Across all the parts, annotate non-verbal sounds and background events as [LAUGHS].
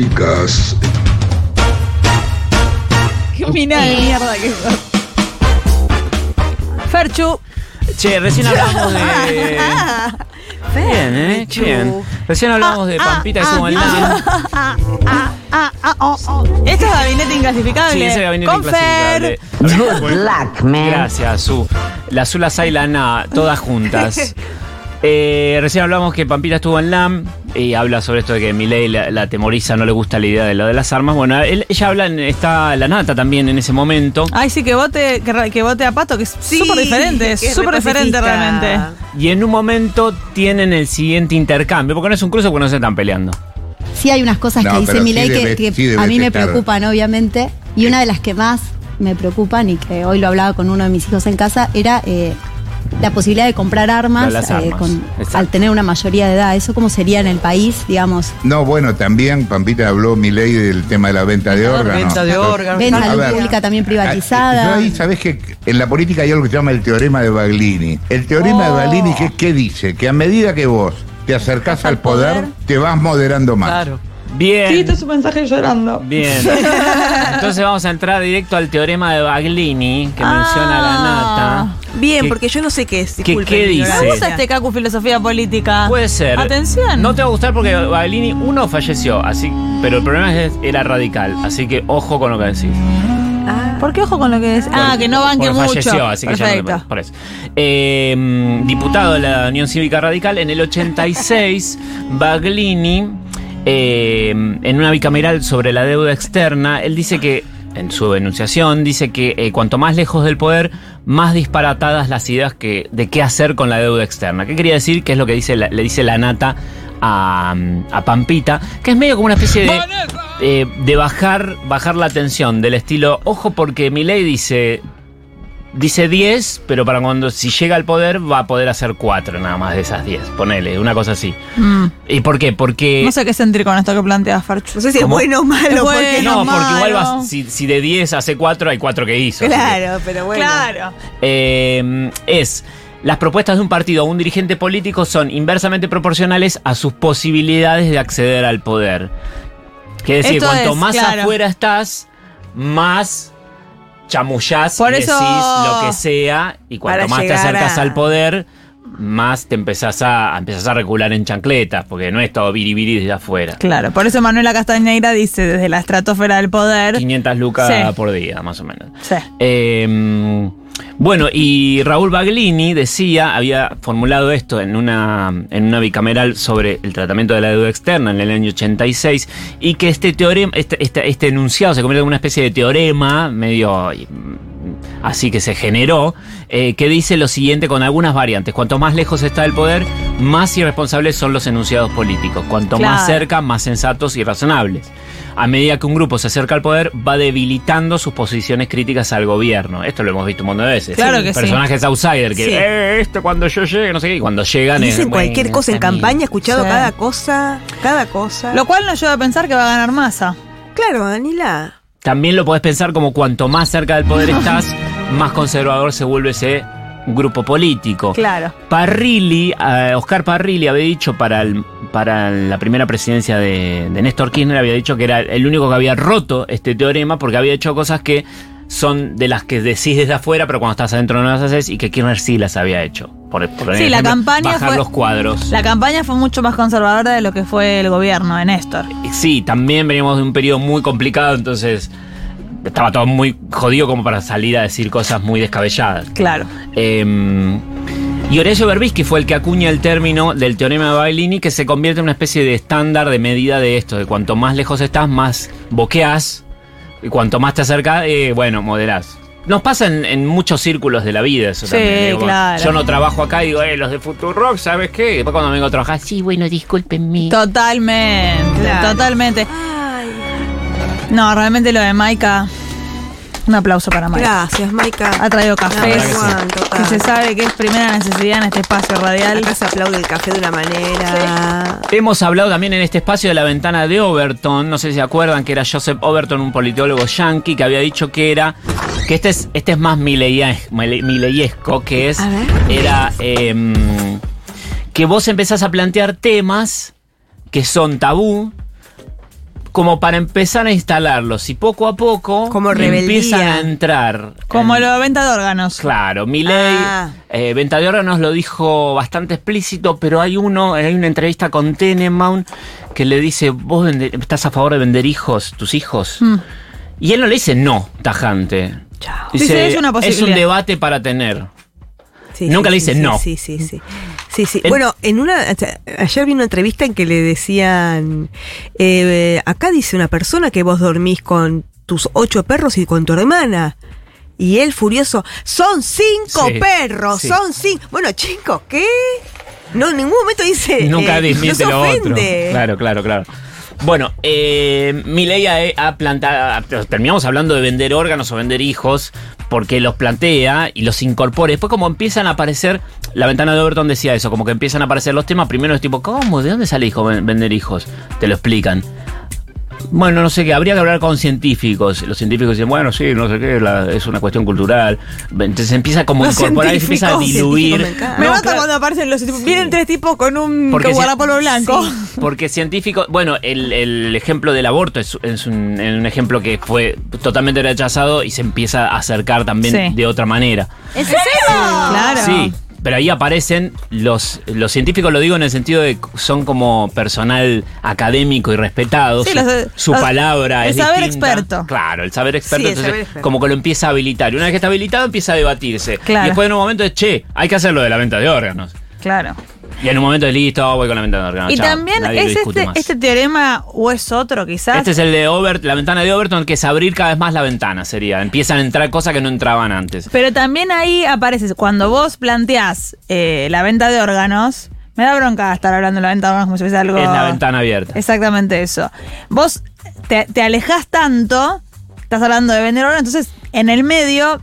Chicas, Qué mina de mierda que sos. Ferchu. Che, recién [LAUGHS] hablamos de. Bien, ¿eh? Bien. Recién hablamos de Pampita que estuvo en LAN. Ah, ah, oh, oh. Esto es gabinete inclasificable. Sí, ese gabinete Con Fer. inclasificable. Gracias, Su. La Su, la y la Na, todas juntas. [LAUGHS] Eh, recién hablamos que Pampita estuvo en LAM y habla sobre esto de que Milei la, la temoriza, no le gusta la idea de lo de las armas. Bueno, él- ella habla, en- está la nata también en ese momento. Ay, sí, que vote, que, que vote a Pato, que es Sí, súper diferente, es súper re diferente realmente. Y en un momento tienen el siguiente intercambio, porque no es un cruce porque no se están peleando. Sí hay unas cosas No, que dice Milei sí que, sí a mí me preocupan, obviamente. Y una de las que más me preocupan y que hoy lo hablaba con uno de mis hijos en casa era eh, la posibilidad de comprar armas, eh, armas, con- al tener una mayoría de edad. ¿Eso cómo sería en el país, digamos? no, bueno, también Pampita habló mi ley del tema de la venta de órganos. Venta de órganos. Ven A salud ver, pública también Ah, privatizada. Yo ahí, ¿sabés que En la política hay algo que se llama el teorema de Baglini. El teorema de Oh. Baglini, ¿qué, qué dice? Que a medida que vos te acercás al poder, te vas moderando más. Claro. Bien. su mensaje llorando. Bien. Entonces vamos a entrar directo al teorema de Baglini que Ah. menciona la nata. Bien, ¿Qué- porque yo no sé qué es. qué- dice? Me gusta este Cacu Filosofía Política. Puede ser. Atención. No te va a gustar porque Baglini, uno, falleció, así, pero el problema es que era radical, así que ojo con lo que decís. Ah, ¿Por qué ojo con lo que es? Ah, que no banque mucho. falleció, así que ya no por eso. Eh, mm, diputado de la Unión Cívica Radical, en el 86, Baglini, eh, en una bicameral sobre la deuda externa, él dice que, en su denunciación, dice que eh, cuanto más lejos del poder, más disparatadas las ideas que, de qué hacer con la deuda externa. ¿Qué quería decir? Que es lo que dice la- le dice la nata a, a Pampita, que es medio como una especie de, eh, de bajar, bajar la tensión, del estilo, ojo porque mi ley dice, dice 10, pero para cuando si llega al poder va a poder hacer 4 nada más de esas 10, ponele, una cosa así. Mm. ¿Y por qué? Porque... No sé qué sentir con esto que plantea Ferchu. no sé si es bueno o malo. Es porque bueno. no, porque igual malo. va, si, si de 10 hace 4, hay 4 que hizo. que- Claro, pero bueno. Claro. Eh, es las propuestas de un partido o un dirigente político son inversamente proporcionales a sus posibilidades de acceder al poder. Quiere decir, Esto cuanto es, más claro. afuera estás, más chamullás Por y eso- decís lo que sea, y cuanto Para más te llegar acercas a- al poder, más te empezás a, empezás a recular en chancletas, porque no es todo biribiri desde afuera. Claro, por eso Manuela Castañeira dice desde la estratosfera del poder. 500 lucas Sí. por día, más o menos. Sí. Eh, bueno, y Raúl Baglini decía, había formulado esto en una, en una bicameral sobre el tratamiento de la deuda externa en el año 86, y que este teorema, este, este, este enunciado se convierte en una especie de teorema, medio así que se generó, eh, que dice lo siguiente con algunas variantes. Cuanto más lejos está del poder, más irresponsables son los enunciados políticos. Cuanto más cerca, más sensatos y razonables. A medida que un grupo se acerca al poder, va debilitando sus posiciones críticas al gobierno. Esto lo hemos visto un montón de veces. Claro que sí. Personajes outsider que, Sí. eh, esto cuando yo llegue, no sé qué, y cuando llegan... es, Dicen cualquier bueno, cosa en campaña, he escuchado Sí. cada cosa, cada cosa. Lo cual nos lleva a pensar que va a ganar masa. Claro, Danila. También lo podés pensar como cuanto más cerca del poder estás, más conservador se vuelve ese grupo político. Claro. Parrilli, eh, Oscar Parrilli había dicho para, el- para la primera presidencia de, de Néstor Kirchner, había dicho que era el único que había roto este teorema porque había hecho cosas que son de las que decís desde afuera, pero cuando estás adentro no las haces y que Kirchner sí las había hecho. Por, por Sí, la campaña bajar fue- los cuadros. La campaña fue mucho más conservadora de lo que fue el gobierno de Néstor. Sí, también veníamos de un periodo muy complicado, entonces estaba todo muy jodido como para salir a decir cosas muy descabelladas. Claro. Eh, y Horacio Berbisky fue el que acuña el término del teorema de Baglini que se convierte en una especie de estándar de medida de esto, de cuanto más lejos estás, más boqueás, y cuanto más te acercas, eh, bueno, moderás. nos pasa en, en muchos círculos de la vida eso Sí, también. claro. Yo no trabajo acá y digo, eh, los de Futurock, ¿sabes qué? Y después cuando vengo a trabajar, sí, bueno, discúlpenme. Totalmente, Claro. totalmente. Ay, No, realmente lo de Maika. Un aplauso para Maika. gracias, Maika. Ha traído café. verdad que sí. Que se sabe que es primera necesidad en este espacio radial. Acá se aplaude el café de una manera. Hemos hablado también en este espacio de la ventana de Overton, no sé si se acuerdan que era Joseph Overton, un politólogo yankee, que había dicho que era, que este es, este es más mileye- mile- mileyesco, que es, A ver. era em, que vos empezás a plantear temas que son tabú, como para empezar a instalarlos y poco a poco Como empiezan a entrar. Como en- la venta de órganos. Claro, Milei, Ah. eh, Venta de órganos lo dijo bastante explícito, pero hay uno, hay una entrevista con Tenenbaum que le dice, ¿vos vende- estás a favor de vender hijos, tus hijos? Mm. Y él no le dice no, tajante. Chao. Dice, "Es una es un posibilidad". debate para tener. Sí, Nunca sí, le dice sí, no. Sí, sí, sí. Sí, sí. En- Bueno, en una. Ayer vi una entrevista en que le decían. eh, acá dice una persona que vos dormís con tus ocho perros y con tu hermana. Y él furioso, son cinco Sí, perros, sí. son cinco. Bueno, chicos, ¿qué? No, en ningún momento dice. Nunca eh, desmiente no se lo otro. Claro, claro, claro. Bueno, eh, Milei ha, ha plantado, terminamos hablando de vender órganos o vender hijos, porque los plantea y los incorpora. Después como empiezan a aparecer, la ventana de Overton decía eso, como que empiezan a aparecer los temas, primero es tipo, ¿cómo? ¿De dónde sale hijo ven- vender hijos? Te lo explican. Bueno, no sé qué, habría que hablar con científicos. Los científicos dicen, bueno, sí, no sé qué, la- es una cuestión cultural. Entonces empieza como a Los incorporar y se empieza a científicos, diluir. científicos me No, mata claro. cuando aparecen los Vienen tres tipos con un Porque guardapolvo blanco. Porque científicos, bueno, el, el ejemplo del aborto es, es un, un ejemplo que fue totalmente rechazado y se empieza a acercar también Sí. de otra manera. ¿Es en serio? Claro. Sí, pero ahí aparecen los, los científicos, lo digo en el sentido de que son como personal académico y respetado. Sí, su, los- su los- palabra el es saber distinta. experto. Claro, el saber experto. Sí, entonces, saber experto. como que lo empieza a habilitar. Y una vez que está habilitado, empieza a debatirse. Claro. Y después en un momento es, che, hay que hacerlo de la venta de órganos. Claro. Y en un momento es listo, voy con la venta de órganos. y chao, también es este, este teorema o es otro quizás. Este es el de Overt, la ventana de Overton, que es abrir cada vez más la ventana, sería. Empiezan a entrar cosas que no entraban antes. Pero también ahí aparece, cuando vos planteás eh, la venta de órganos, me da bronca estar hablando de la venta de órganos como si fuese algo... Es la ventana abierta. Exactamente eso. Vos te, te alejás tanto, estás hablando de vender órganos, entonces en el medio,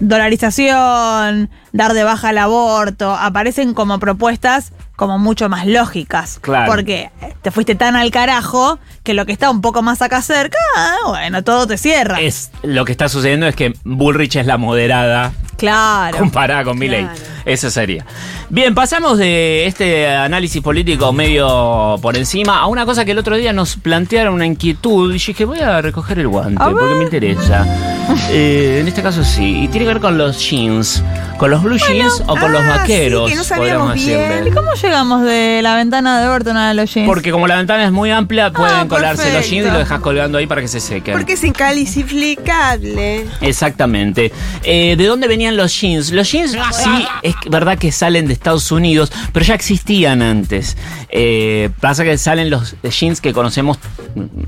dolarización, dar de baja el aborto, aparecen como propuestas como mucho más lógicas. Claro. Porque te fuiste tan al carajo que lo que está un poco más acá cerca, bueno, todo te cierra. Es, lo que está sucediendo es que Bullrich es la moderada claro. comparada con Milley. Claro. Eso sería. Bien, pasamos de este análisis político medio por encima a una cosa que el otro día nos plantearon una inquietud. Y dije, voy a recoger el guante porque me interesa. [LAUGHS] Eh, en este caso sí. Y tiene que ver con los jeans. ¿Con los blue jeans o con los ah, sí, vaqueros? que no sabíamos bien. decirle. ¿Y cómo llegamos de la ventana de Overton a los jeans? Porque como la ventana es muy amplia, pueden Ah, colarse los jeans y lo dejas colgando ahí para que se sequen. Porque es incalificable. Exactamente. Eh, ¿De dónde venían los jeans? Los jeans sí, es verdad que salen de Estados Unidos, pero ya existían antes. Eh, pasa que salen los jeans que conocemos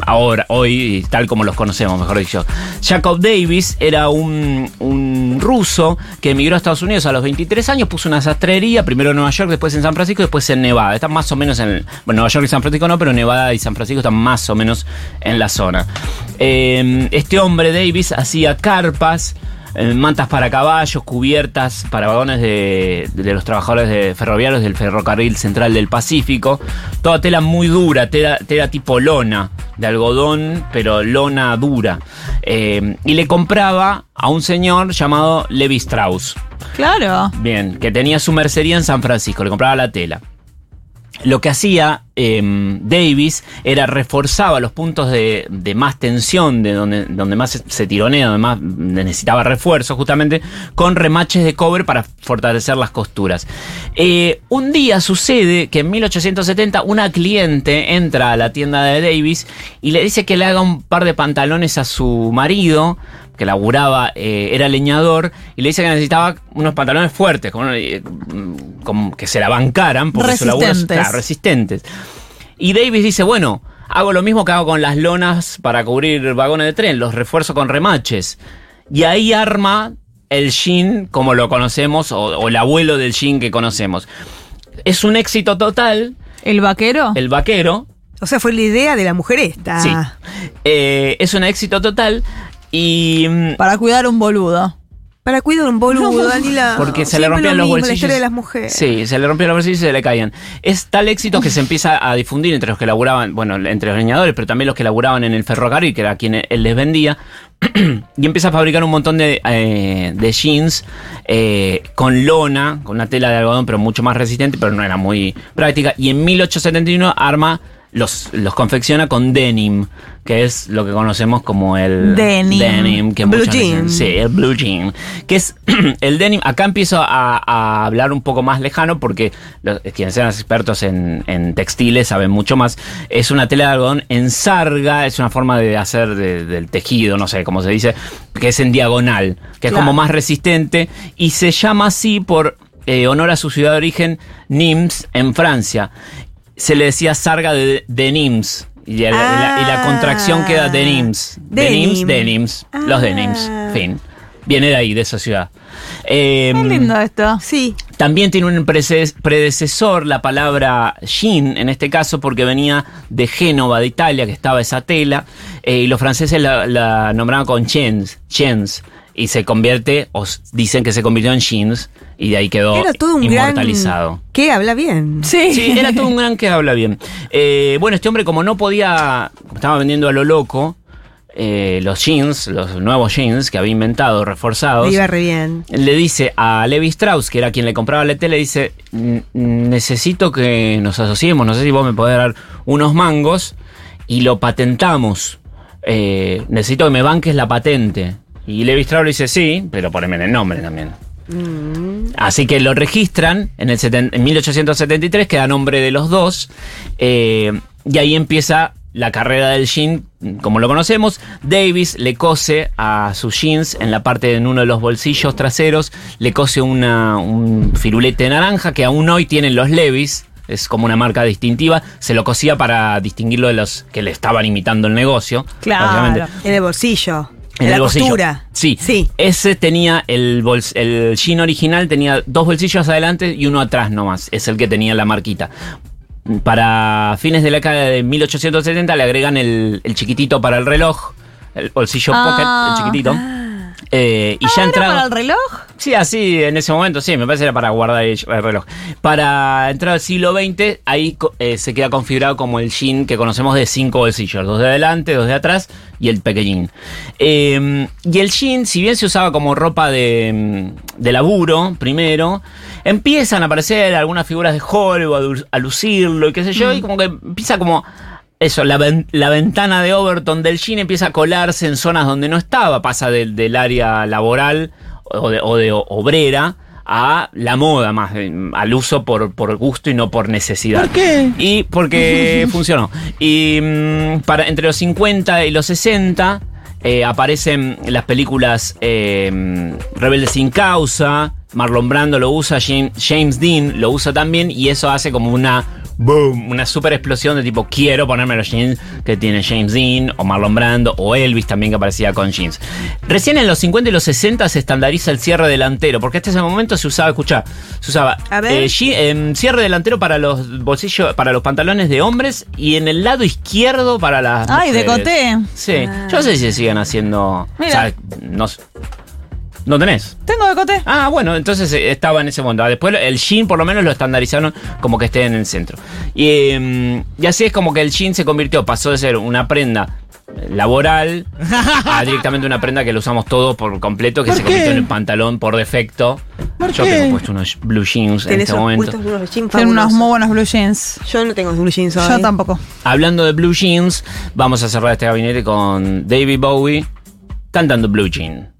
ahora, hoy, tal como los conocemos, mejor dicho. Jacob Davis era un, un ruso que emigró a Estados Unidos a los 23 años, puso una sastrería, primero en Nueva York, después en San Francisco, después en Nevada. Están más o menos en... Bueno, Nueva York y San Francisco no, pero Nevada y San Francisco están más o menos en la zona. Eh, este hombre, Davis, hacía carpas, eh, mantas para caballos, cubiertas para vagones de, de los trabajadores de ferroviarios del ferrocarril central del Pacífico. Toda tela muy dura, tela, tela tipo lona, de algodón, pero lona dura. Eh, y le compraba a un señor llamado Levi Strauss. Claro. Bien, que tenía su mercería en San Francisco, le compraba la tela. Lo que hacía eh, Davis era reforzaba los puntos de, más tensión, de donde, donde más se, se tironea, donde más necesitaba refuerzo, justamente, con remaches de cobre para fortalecer las costuras. Eh, un día sucede que en 1870 una cliente entra a la tienda de Davis y le dice que le haga un par de pantalones a su marido que laburaba, eh, era leñador, y le dice que necesitaba unos pantalones fuertes, como, eh, como que se la bancaran, porque su laburo es Resistentes. claro, resistentes. Y Davis dice, bueno, hago lo mismo que hago con las lonas para cubrir vagones de tren, los refuerzo con remaches. Y ahí arma el jean como lo conocemos o, o el abuelo del jean que conocemos. Es un éxito total, ¿El vaquero? el vaquero, O sea, fue la idea de la mujer esta. sí, Eh, es un éxito total y mm, Para cuidar un boludo. Para cuidar un boludo, Danila. Porque se le rompían lo los La bolsillos. historia de las mujeres. Sí, se le rompían los bolsillos y se le caían. Es tal éxito que se empieza a difundir entre los que laburaban, bueno, entre los leñadores, pero también los que laburaban en el ferrocarril, que era quien él les vendía. [CLEARS THROAT] y empieza a fabricar un montón de, eh, de jeans eh, con lona, con una tela de algodón, pero mucho más resistente, pero no era muy práctica. Y en 1871 arma. Los, los confecciona con denim, que es lo que conocemos como el Denim. denim que Blue muchas veces- jean. Sí, el blue jean. Que es [CLEARS THROAT] el denim. Acá empiezo a, a hablar un poco más lejano porque los, quienes sean expertos en, en textiles saben mucho más. Es una tela de algodón en sarga, es una forma de hacer de- del tejido, no sé cómo se dice, que es en diagonal, que es como más resistente y se llama así por eh, honor a su ciudad de origen, Nimes, en Francia. Se le decía sarga de, de Nimes. Y la, y la- y la Ah. contracción queda denims. Denims, Denim. denims. Los Ah. denims. Fin. Viene de ahí, de esa ciudad. Eh, Qué lindo esto. Sí. también tiene un predecesor la palabra jean, en este caso porque venía de Génova, de Italia, que estaba esa tela, eh, y los franceses la, la nombraban con chens, chens, y se convierte, o dicen que se convirtió en jeans, y de ahí quedó Era todo un inmortalizado. gran... ¿Qué? Habla bien. Sí. Sí, era todo un gran que habla bien. Eh, bueno, este hombre como no podía, estaba vendiendo a lo loco, eh, los jeans, los nuevos jeans que había inventado, reforzados. Le iba re bien. Le dice a Levi Strauss, que era quien le compraba la tele, le dice, "N- necesito que nos asociemos, no sé si vos me podés dar unos mangos y lo patentamos. Eh, necesito que me banques la patente. Y Levi Strauss le dice, sí, pero poneme en el nombre también. Así que lo registran en, el en 1873, queda nombre de los dos, eh, y ahí empieza la carrera del jean, como lo conocemos. Davis le cose a sus jeans en la parte, en uno de los bolsillos traseros, le cose una, un firulete naranja que aún hoy tienen los Levis. Es como una marca distintiva. Se lo cosía para distinguirlo de los que le estaban imitando el negocio. Claro. En el bolsillo. En la el bolsillo. costura. Sí. Sí. Ese tenía el bols- el jean original tenía dos bolsillos adelante y uno atrás nomás. Es el que tenía la marquita. Para fines de la década de 1870 le agregan el, el chiquitito para el reloj, el bolsillo Ah. pocket, el chiquitito. Eh, y ya ¿Era entrado. para el reloj? Sí, así en ese momento, sí, me parece que era para guardar el, el reloj. Para entrar al siglo XX, ahí eh, se queda configurado como el jean que conocemos de cinco bolsillos, dos de adelante, dos de atrás y el pequeñín. Eh, y el jean, si bien se usaba como ropa de, mm, de laburo, primero, empiezan a aparecer algunas figuras de Hollywood a lu- a lucirlo y qué sé yo, y como que empieza como eso, la, ven- la ventana de Overton del jean empieza a colarse en zonas donde no estaba, pasa del, del área laboral o de, o de obrera a la moda más, al uso por, por gusto y no por necesidad. ¿Por qué? Y porque [LAUGHS] funcionó. Y mm, para, entre los 50 y los 60 eh, aparecen las películas eh, Rebeldes sin causa, Marlon Brando lo usa, James Dean lo usa también y eso hace como una boom, una super explosión de tipo quiero ponerme los jeans que tiene James Dean o Marlon Brando o Elvis también que aparecía con jeans. Recién en los 50 y los 60 se estandariza el cierre delantero porque hasta ese momento se usaba, escuchá, se usaba A ver. eh, je- em, cierre delantero para los bolsillos, para los pantalones de hombres y en el lado izquierdo para las Ay, mujeres. decoté. Sí, yo no sé si se siguen haciendo. Mira. O sea, no, ¿No tenés? Tengo decote. Ah, bueno, entonces eh, estaba en ese momento. Ah, Después el jean por lo menos lo estandarizaron como que esté en el centro. Y, eh, y así es como que el jean se convirtió, pasó de ser una prenda eh, laboral a [LAUGHS] directamente una prenda que lo usamos todos por completo, que se convirtió en el pantalón por defecto. Yo tengo puesto unos blue jeans en este momento. puestos unos jeans Tienen unos muy buenos blue jeans. Yo no tengo blue jeans hoy. Yo tampoco. Hablando de blue jeans, vamos a cerrar este gabinete con David Bowie cantando Blue Jean.